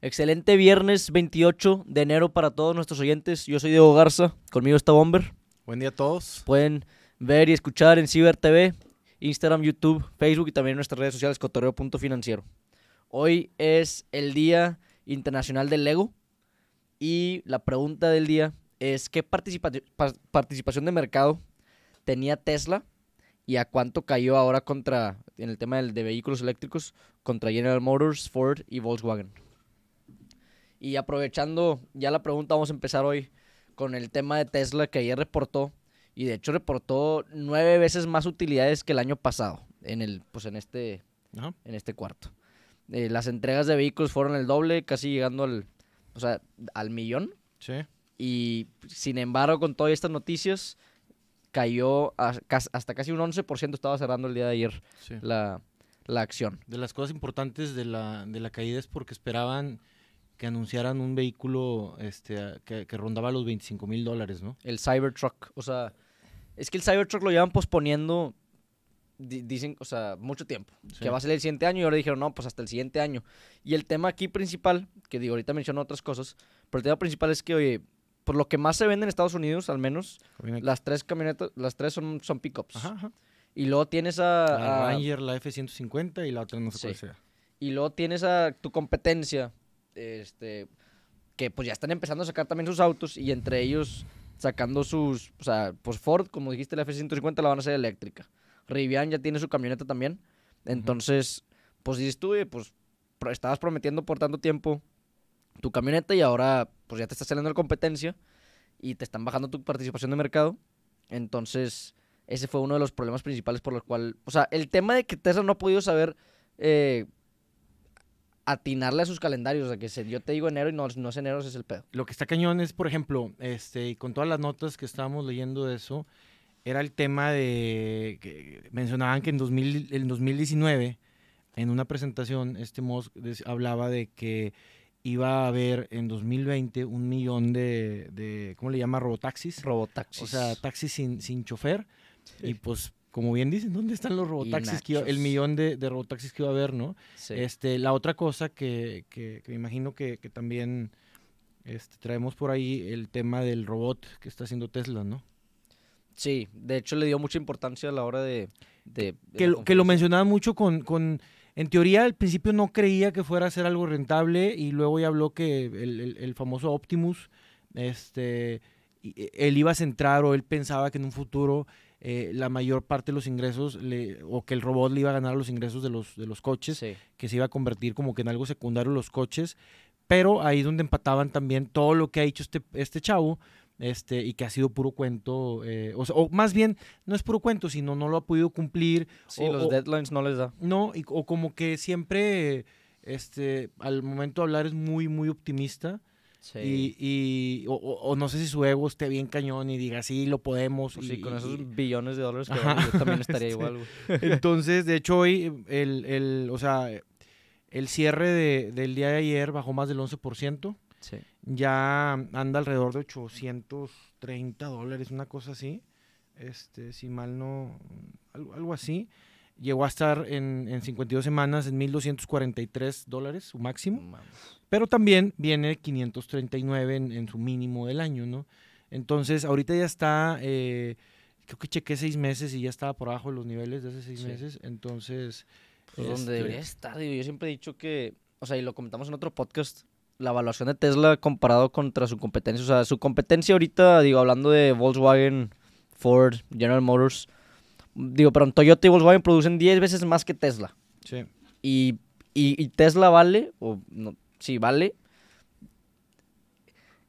Excelente viernes 28 de enero para todos nuestros oyentes. Yo soy Diego Garza, conmigo está Bomber. Buen día a todos. Pueden ver y escuchar en Ciber TV, Instagram, YouTube, Facebook y también en nuestras redes sociales cotorreo.financiero. Hoy es el Día Internacional del Lego y la pregunta del día es ¿qué participa pa- participación de mercado tenía Tesla y a cuánto cayó ahora contra en el tema del- de vehículos eléctricos contra General Motors, Ford y Volkswagen? Y aprovechando ya la pregunta, vamos a empezar hoy con el tema de Tesla que ayer reportó y de hecho reportó nueve veces más utilidades que el año pasado en el pues en este Ajá. en este cuarto. Eh, las entregas de vehículos fueron el doble, casi llegando al o sea, al millón Sí. y sin embargo con todas estas noticias cayó a- hasta casi un 11% estaba cerrando el día de ayer sí. la, la acción. De las cosas importantes de la, de la caída es porque esperaban que anunciaran un vehículo este, que, que rondaba los 25 mil dólares, ¿no? El Cybertruck, o sea, es que el Cybertruck lo llevan posponiendo, di- dicen, o sea, mucho tiempo. Sí. Que va a salir el siguiente año y ahora dijeron, no, pues hasta el siguiente año. Y el tema aquí principal, que digo, ahorita menciono otras cosas, pero el tema principal es que, oye, por lo que más se vende en Estados Unidos, al menos, las tres camionetas, las tres son, son pickups. Ajá, ajá. Y luego tienes a... La a- Ranger, la F-150 y la otra no sé cuál Sí. sea. y luego tienes a tu competencia, este, que pues ya están empezando a sacar también sus autos y entre ellos sacando sus, o sea, pues Ford, como dijiste, la F-150 la van a hacer eléctrica. Rivian ya tiene su camioneta también. Entonces, pues dices tú, "Oye, pues estabas prometiendo por tanto tiempo tu camioneta y ahora pues ya te está saliendo la competencia y te están bajando tu participación de mercado. Entonces, ese fue uno de los problemas principales por los cual, o sea, el tema de que Tesla no ha podido saber eh, atinarle a sus calendarios, o sea, que se, yo te digo enero y no, no es enero, ese es el pedo. Lo que está cañón es, por ejemplo, este, y con todas las notas que estábamos leyendo de eso, era el tema de que mencionaban que en, 2000, en 2019, en una presentación, este des- hablaba de que iba a haber en 2020 un millón de, de ¿cómo le llama? Robotaxis. Robotaxis. O sea, taxis sin, sin chofer. Y pues, como bien dicen, ¿dónde están los robotaxis? que iba- el millón de, de robotaxis que iba a haber, ¿no? Sí. Este, la otra cosa que, que- que me imagino que, que también este, traemos por ahí el tema del robot que está haciendo Tesla, ¿no? Sí, de hecho le dio mucha importancia a la hora de... de- de Que, lo, que lo conferencia. mencionaba mucho con, con- En teoría, al principio no creía que fuera a ser algo rentable y luego ya habló que el, el- el famoso Optimus, este, e- él iba a centrar o él pensaba que en un futuro eh, la mayor parte de los ingresos le- o que el robot le iba a ganar los ingresos de los, de los coches. Sí. que se iba a convertir como que en algo secundario los coches, pero ahí donde empataban también todo lo que ha hecho este, este chavo, este, y que ha sido puro cuento, eh, o, sea, o más bien, no es puro cuento, sino no lo ha podido cumplir, Sí, O- los o- deadlines no les da. no, y- o como que siempre, este, al momento de hablar es muy, muy optimista, Sí. y, y o, o- no sé si su ego esté bien cañón y diga, sí, lo podemos. Pues y- sí, con y- esos billones de dólares que yo también estaría igual, güey. Entonces, de hecho, hoy el, el, o sea, el cierre de- del día de ayer bajó más del 11%. Sí. Ya anda alrededor de 830 dólares, una cosa así. Este, si mal no, algo, algo así. Llegó a estar en, en 52 semanas en 1.243 dólares, su máximo. Mames. Pero también viene 539 en, en su mínimo del año, ¿no? Entonces, ahorita ya está, eh, creo que chequé seis meses y ya estaba por abajo de los niveles de hace seis Sí. meses. Entonces, Pues donde este, debería estar, digo, yo siempre he dicho que, o sea, y lo comentamos en otro podcast, la evaluación de Tesla comparado contra su competencia, o sea, su competencia ahorita, digo, hablando de Volkswagen, Ford, General Motors, digo, pero Toyota y Volkswagen producen 10 veces más que Tesla. sí. Y, y- y Tesla vale, o no, sí, vale,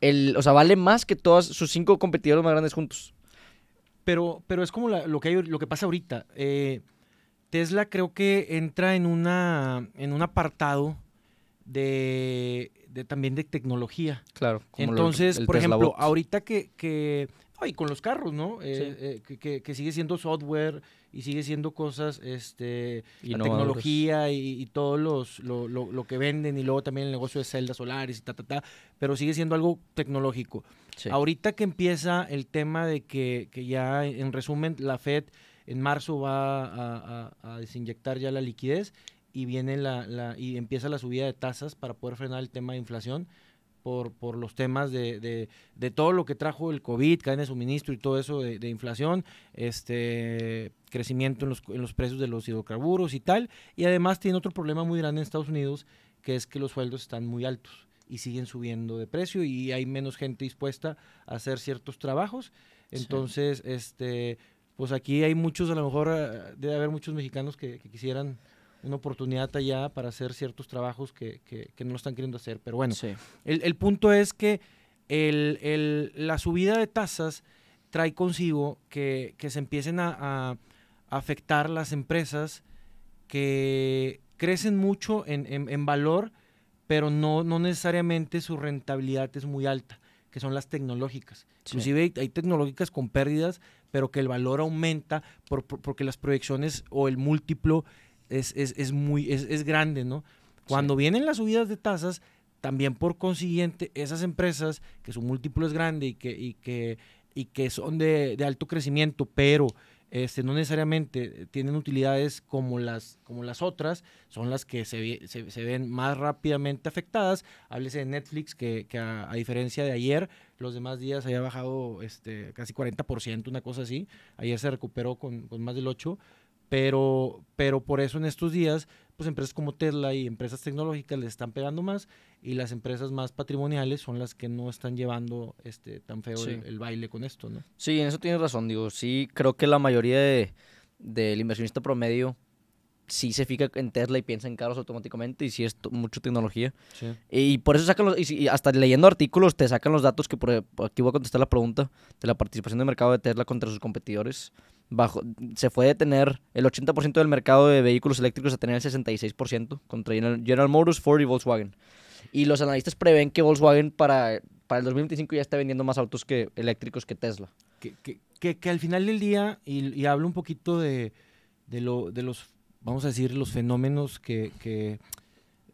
el, o sea, vale más que todos sus cinco competidores más grandes juntos. Pero, pero es como la- lo, que hay, lo que pasa ahorita. Eh, Tesla creo que entra en, una, en un apartado de, de también de tecnología. Claro. Entonces, por ejemplo, ahorita que, que ay, con los carros, ¿no? Eh, Sí. eh, que, que- que sigue siendo software y sigue siendo cosas, este, la tecnología y, y todo los, lo, lo- lo que venden y luego también el negocio de celdas solares y ta, ta, ta, pero sigue siendo algo tecnológico. Sí. Ahorita que empieza el tema de que, que ya, en resumen, la Fed en marzo va a, a- a desinyectar ya la liquidez y viene la, la, y empieza la subida de tasas para poder frenar el tema de inflación por, por los temas de, de, de todo lo que trajo el COVID, cadena de suministro y todo eso de, de inflación, este crecimiento en los, en los precios de los hidrocarburos y tal. Y además tiene otro problema muy grande en Estados Unidos, que es que los sueldos están muy altos y siguen subiendo de precio y hay menos gente dispuesta a hacer ciertos trabajos. Entonces, este, pues aquí hay muchos, a lo mejor eh, debe haber muchos mexicanos que, que quisieran una oportunidad allá para hacer ciertos trabajos que, que, que no lo están queriendo hacer. Pero bueno, Sí. el, el punto es que el, el- la subida de tasas trae consigo que, que se empiecen a, a afectar las empresas que crecen mucho en, en- en valor, pero no, no necesariamente su rentabilidad es muy alta, que son las tecnológicas. Sí. Inclusive hay, hay tecnológicas con pérdidas, pero que el valor aumenta por- por- porque las proyecciones o el múltiplo es, es- es muy, es, es grande, ¿no? Cuando vienen las subidas de tasas, también por consiguiente, esas empresas que su múltiplo es grande y que, y que, y que son de, de alto crecimiento, pero este, no necesariamente tienen utilidades como las, como las otras, son las que se, se, se ven más rápidamente afectadas. Háblese de Netflix, que, que a, a diferencia de ayer, los demás días había bajado este, casi 40%, una cosa así. Ayer se recuperó con, con más del 8%, pero, pero por eso en estos días, pues empresas como Tesla y empresas tecnológicas les están pegando más y las empresas más patrimoniales son las que no están llevando este tan feo Sí. el, el baile con esto, ¿no? Sí, en eso tienes razón, digo, sí, creo que la mayoría de, del inversionista promedio sí se fija en Tesla y piensa en carros automáticamente y sí es mucho tecnología. Sí. Y por eso sacan los, y, si- hasta leyendo artículos te sacan los datos que por aquí voy a contestar la pregunta de la participación de mercado de Tesla contra sus competidores. Bajo, se fue de tener el 80% del mercado de vehículos eléctricos a tener el 66% contra General, Motors, Ford y Volkswagen. Y los analistas prevén que Volkswagen para, para el 2025 ya está vendiendo más autos que eléctricos que Tesla. que, que, que, que al final del día, y, y hablo un poquito de, de, lo, de los, vamos a decir, los fenómenos que, que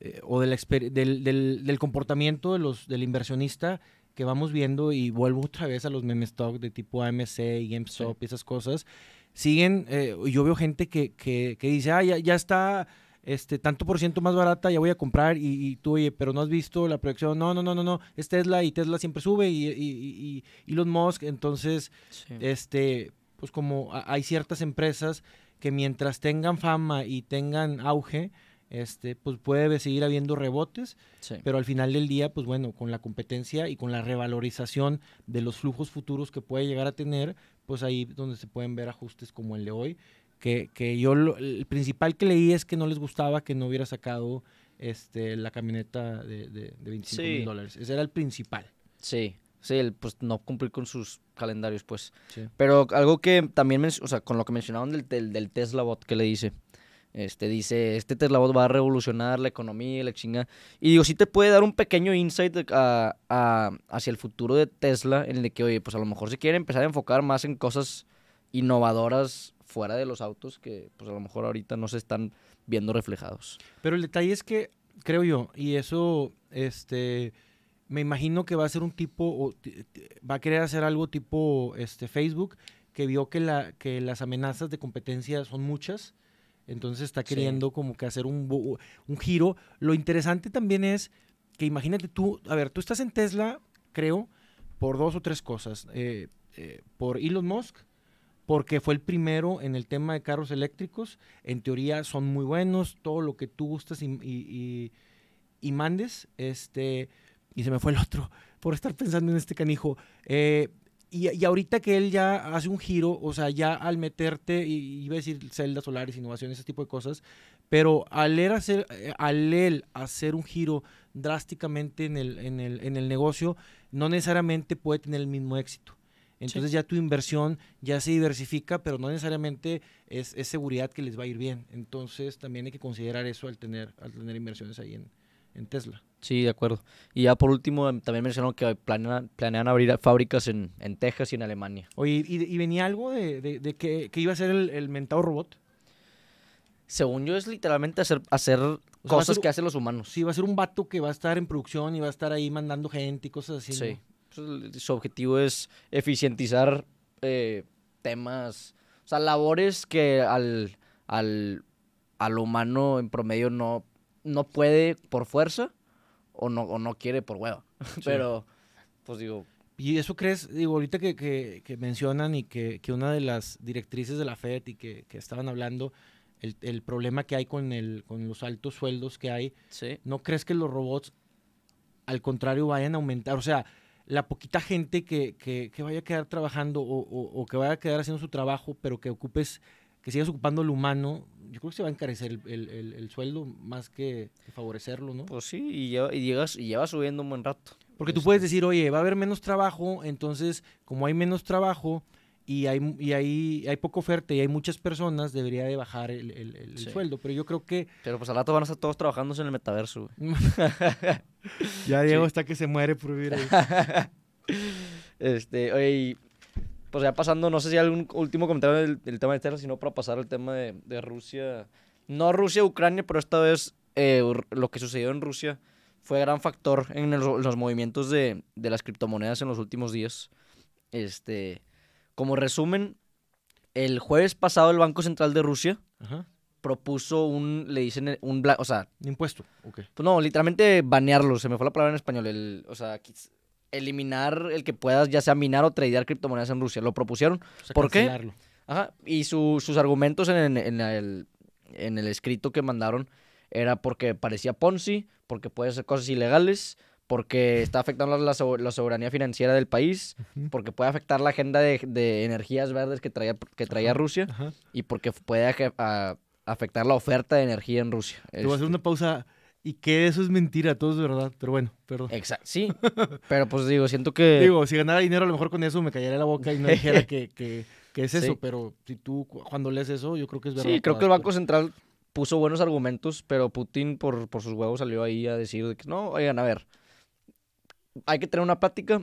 eh, o de la del, del, del comportamiento de los, del inversionista que vamos viendo, y vuelvo otra vez a los meme stock de tipo AMC y GameStop y esas cosas, siguen, eh, yo veo gente que, que, que dice, ah, ya, ya está este tanto por ciento más barata, ya voy a comprar y, y tú, oye, pero no has visto la proyección, no, no, no, no, no, es Tesla y Tesla siempre sube y, y, y, Elon Musk, entonces, este, pues como hay ciertas empresas que mientras tengan fama y tengan auge, este, pues puede seguir habiendo rebotes, Sí. pero al final del día, pues bueno, con la competencia y con la revalorización de los flujos futuros que puede llegar a tener, pues ahí donde se pueden ver ajustes como el de hoy, que, que yo lo- el principal que leí es que no les gustaba que no hubiera sacado este, la camioneta de, de, de 25 Sí. mil dólares. Ese era el principal. Sí, sí, el, pues no cumplir con sus calendarios, pues. Sí. Pero algo que también, o sea, con lo que mencionaban del, del, del Tesla Bot que le dice, este dice, este Tesla Bot va a revolucionar la economía la chinga. Y digo, sí te puede dar un pequeño insight a- a- hacia el futuro de Tesla, en el que, oye, pues a lo mejor se quiere empezar a enfocar más en cosas innovadoras fuera de los autos que, pues a lo mejor ahorita no se están viendo reflejados. Pero el detalle es que, creo yo, y eso, este, me imagino que va a ser un tipo, o va a querer hacer algo tipo este, Facebook, que vio que, la, que las amenazas de competencia son muchas, entonces está Sí. queriendo como que hacer un, giro. Lo interesante también es que imagínate tú, a ver, tú estás en Tesla, creo, por dos o tres cosas. Eh, eh, por Elon Musk, porque fue el primero en el tema de carros eléctricos. En teoría son muy buenos, todo lo que tú gustas y, y- y- y mandes. Este, y se me fue el otro por estar pensando en este canijo. Eh, y, y ahorita que él ya hace un giro, o sea, ya al meterte, y iba a decir celdas solares, innovación, ese tipo de cosas, pero al él hacer, eh, al él hacer un giro drásticamente en el, en el, en el negocio, no necesariamente puede tener el mismo éxito. Entonces ya tu inversión ya se diversifica, pero no necesariamente es, es seguridad que les va a ir bien. Entonces también hay que considerar eso al tener, al tener inversiones ahí en, en Tesla. Sí, de acuerdo. Y ya por último, em, también mencionaron que planean, planean abrir fábricas en, en Texas y en Alemania. Oye, ¿y, y venía algo de, de- de que, que iba a ser el, el mentado robot? Según yo, es literalmente hacer, hacer cosas ser- que hacen los humanos. Sí, va a ser un vato que va a estar en producción y va a estar ahí mandando gente y cosas así. Sí. ¿no? Pues, Su objetivo es eficientizar eh, temas, o sea, labores que al, al al humano en promedio no, no puede por fuerza o no, o no quiere por hueva. Pero, pues digo, ¿Y eso crees, digo, ahorita que, que- que mencionan y que, que una de las directrices de la FED y que, que estaban hablando, el, el problema que hay con, el, con los altos sueldos que hay, sí. ¿no crees que los robots, al contrario, vayan a aumentar? O sea, la poquita gente que, que- que vaya a quedar trabajando o, o- o que vaya a quedar haciendo su trabajo, pero que ocupes, que sigas ocupando el humano, yo creo que se va a encarecer el, el- el- el sueldo más que favorecerlo, ¿no? Pues sí, y lleva, y llegas, y lleva subiendo un buen rato. Porque tú Este, puedes decir, oye, va a haber menos trabajo, entonces, como hay menos trabajo y hay, y hay, hay poca oferta y hay muchas personas, debería de bajar el, el- el- el Sí. sueldo. Pero yo creo que Pero pues al rato van a estar todos trabajando en el metaverso, güey. ya Diego está que se muere por vivir ahí. Este, oye, pues ya pasando, no sé si hay algún último comentario del, del tema de Terra, sino para pasar al tema de, de Rusia. No Rusia-Ucrania, pero esta vez eh, lo que sucedió en Rusia fue gran factor en el- los movimientos de, de las criptomonedas en los últimos días. Este, como resumen, el jueves pasado el Banco Central de Rusia Ajá. propuso un, le dicen, eh, un, o sea, Impuesto, ok. pues no, literalmente banearlo, se me fue la palabra en español. El, o sea, eliminar el que puedas ya sea minar o tradear criptomonedas en Rusia. Lo propusieron. O sea, ¿Por qué? Ajá. Y su- sus argumentos en, en el, en el escrito que mandaron era porque parecía Ponzi, porque puede hacer cosas ilegales, porque está afectando la, so- la soberanía financiera del país, porque puede afectar la agenda de, de energías verdes que traía, que traía. Rusia y porque puede a- afectar la oferta de energía en Rusia. Te voy a hacer Este, una pausa. Y que eso es mentira, todo es verdad. Pero bueno, perdón. Exacto, sí. Pero pues digo, siento que. Digo, si ganara dinero, a lo mejor con eso me callaría la boca y no dijera que, que, que es eso. Sí. Pero si tú cu- cuando lees eso, yo creo que es verdad. sí, creo que el Banco. Central puso buenos argumentos, pero Putin por, por sus huevos salió ahí a decir de que no, oigan, a ver, hay que tener una plática.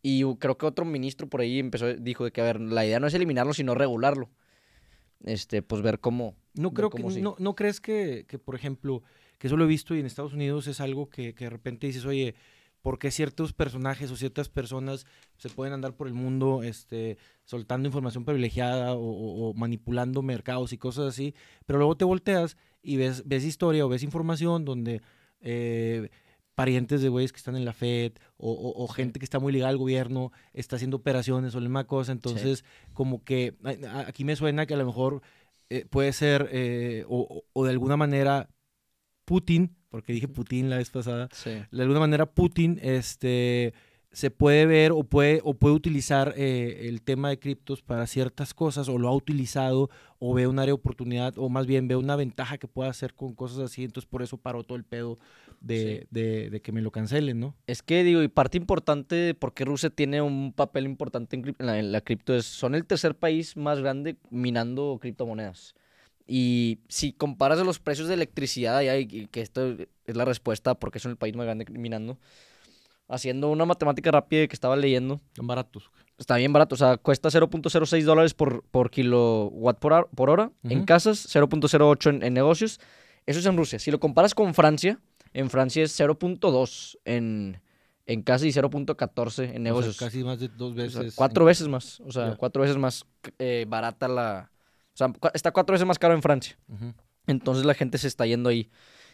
Y creo que otro ministro por ahí empezó, dijo de que, a ver, la idea no es eliminarlo, sino regularlo. Este, pues ver cómo. No creo que, no, ¿no crees que, que, por ejemplo, que eso lo he visto y en Estados Unidos es algo que, que de repente dices, oye, ¿por qué ciertos personajes o ciertas personas se pueden andar por el mundo este, soltando información privilegiada o, o- o manipulando mercados y cosas así? Pero luego te volteas y ves, ves historia o ves información donde eh, parientes de güeyes que están en la Fed o, o- o gente que está muy ligada al gobierno está haciendo operaciones o la misma cosa. Entonces, como que aquí me suena que a lo mejor eh, puede ser eh, o de alguna manera Putin, porque dije Putin la vez pasada, Sí. de alguna manera Putin este, se puede ver o puede, o puede utilizar eh, el tema de criptos para ciertas cosas o lo ha utilizado o ve un área de oportunidad o más bien ve una ventaja que pueda hacer con cosas así, entonces por eso paró todo el pedo de, Sí. de- de que me lo cancelen, ¿no? Es que digo, y parte importante de por qué Rusia tiene un papel importante en la, en la cripto es, son el tercer país más grande minando criptomonedas. Y si comparas los precios de electricidad allá, y, que esto es la respuesta porque son el país más grande minando, haciendo una matemática rápida que estaba leyendo, Son baratos. está bien barato, o sea, cuesta 0.06 dólares por, por kilowatt por, hor- por hora en Ujú. casas, 0.08 en, en negocios. Eso es en Rusia. Si lo comparas con Francia, en Francia es 0.2 en, en casa y 0.14 en O sea, negocios. casi más de dos O sea, veces. cuatro veces más, o sea, Ya. cuatro veces más eh, barata la... O sea, está cuatro veces más caro en Francia. Entonces la gente se está yendo ahí.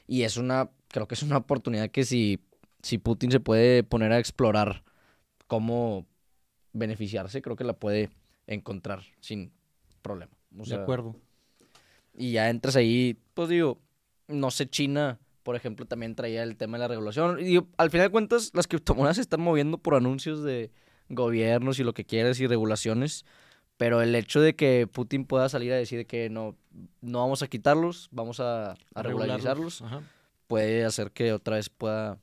Y es una, creo que es una oportunidad que si, si Putin se puede poner a explorar cómo beneficiarse, creo que la puede encontrar sin problema. O sea, de acuerdo. Y ya entras ahí, pues digo, no sé, China, por ejemplo, también traía el tema de la regulación. Y digo, al final de cuentas, las criptomonedas se están moviendo por anuncios de gobiernos y lo que quieras y regulaciones. Pero el hecho de que Putin pueda salir a decir que no, no vamos a quitarlos, vamos a, a regularizarlos, Ajá. puede hacer que otra vez pueda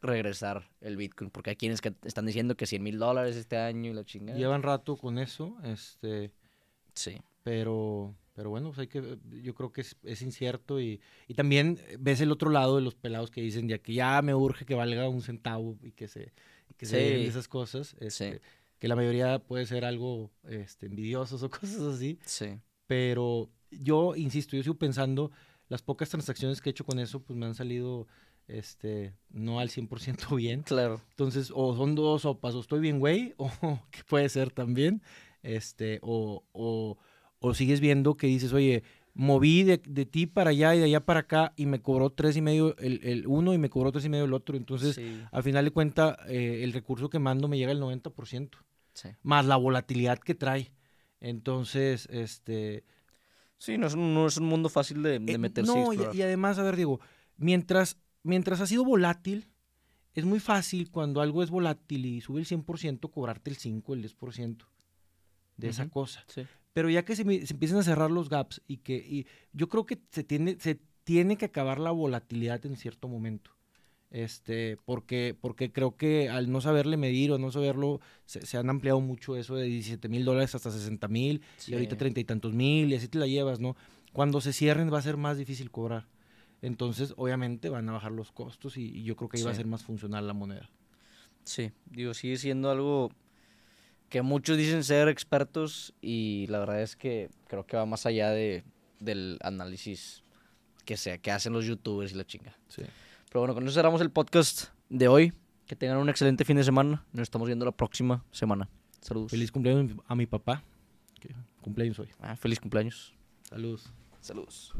regresar el Bitcoin. Porque hay quienes que están diciendo que 100 mil dólares este año y la chingada. Llevan rato con eso, este, Sí. pero, pero bueno, pues hay que, yo creo que es, es incierto y, y también ves el otro lado de los pelados que dicen ya que ya me urge que valga un centavo y que se, y que se Sí. esas cosas, este, Sí. Que la mayoría puede ser algo este, envidiosos o cosas así, Sí. pero yo insisto, yo sigo pensando, las pocas transacciones que he hecho con eso, pues me han salido este, no al 100% bien. Claro. Entonces, o son dos sopas, o estoy bien, güey, o que puede ser también, este, o, o, o sigues viendo que dices, oye, moví de, de ti para allá y de allá para acá y me cobró tres y medio el, el uno y me cobró tres y medio el otro. Entonces, sí, al final de cuenta, eh, el recurso que mando me llega al 90%, sí. más la volatilidad que trae. Entonces, este... Sí, no es un, no es un mundo fácil de, de eh, meterse y no, y, y además, a ver, digo, mientras, mientras ha sido volátil, es muy fácil cuando algo es volátil y sube el 100%, cobrarte el 5, el 10% de esa cosa. Sí. Pero ya que se, se empiezan a cerrar los gaps y que y yo creo que se tiene, se tiene que acabar la volatilidad en cierto momento. Este, porque, porque creo que al no saberle medir o no saberlo, se, se han ampliado mucho eso de 17 mil dólares hasta 60 mil y ahorita treinta y tantos mil y así te la llevas, ¿no? Cuando se cierren va a ser más difícil cobrar. Entonces, obviamente, van a bajar los costos y, y yo creo que ahí va a ser más funcional la moneda. Sí, digo, sigue siendo algo que muchos dicen ser expertos y la verdad es que creo que va más allá de, del análisis que sea, que hacen los youtubers y la chinga. Sí. Pero bueno, con eso cerramos el podcast de hoy. Que tengan un excelente fin de semana. Nos estamos viendo la próxima semana. Saludos. Feliz cumpleaños a mi papá. que cumpleaños hoy. Ah, feliz cumpleaños. Saludos. Saludos.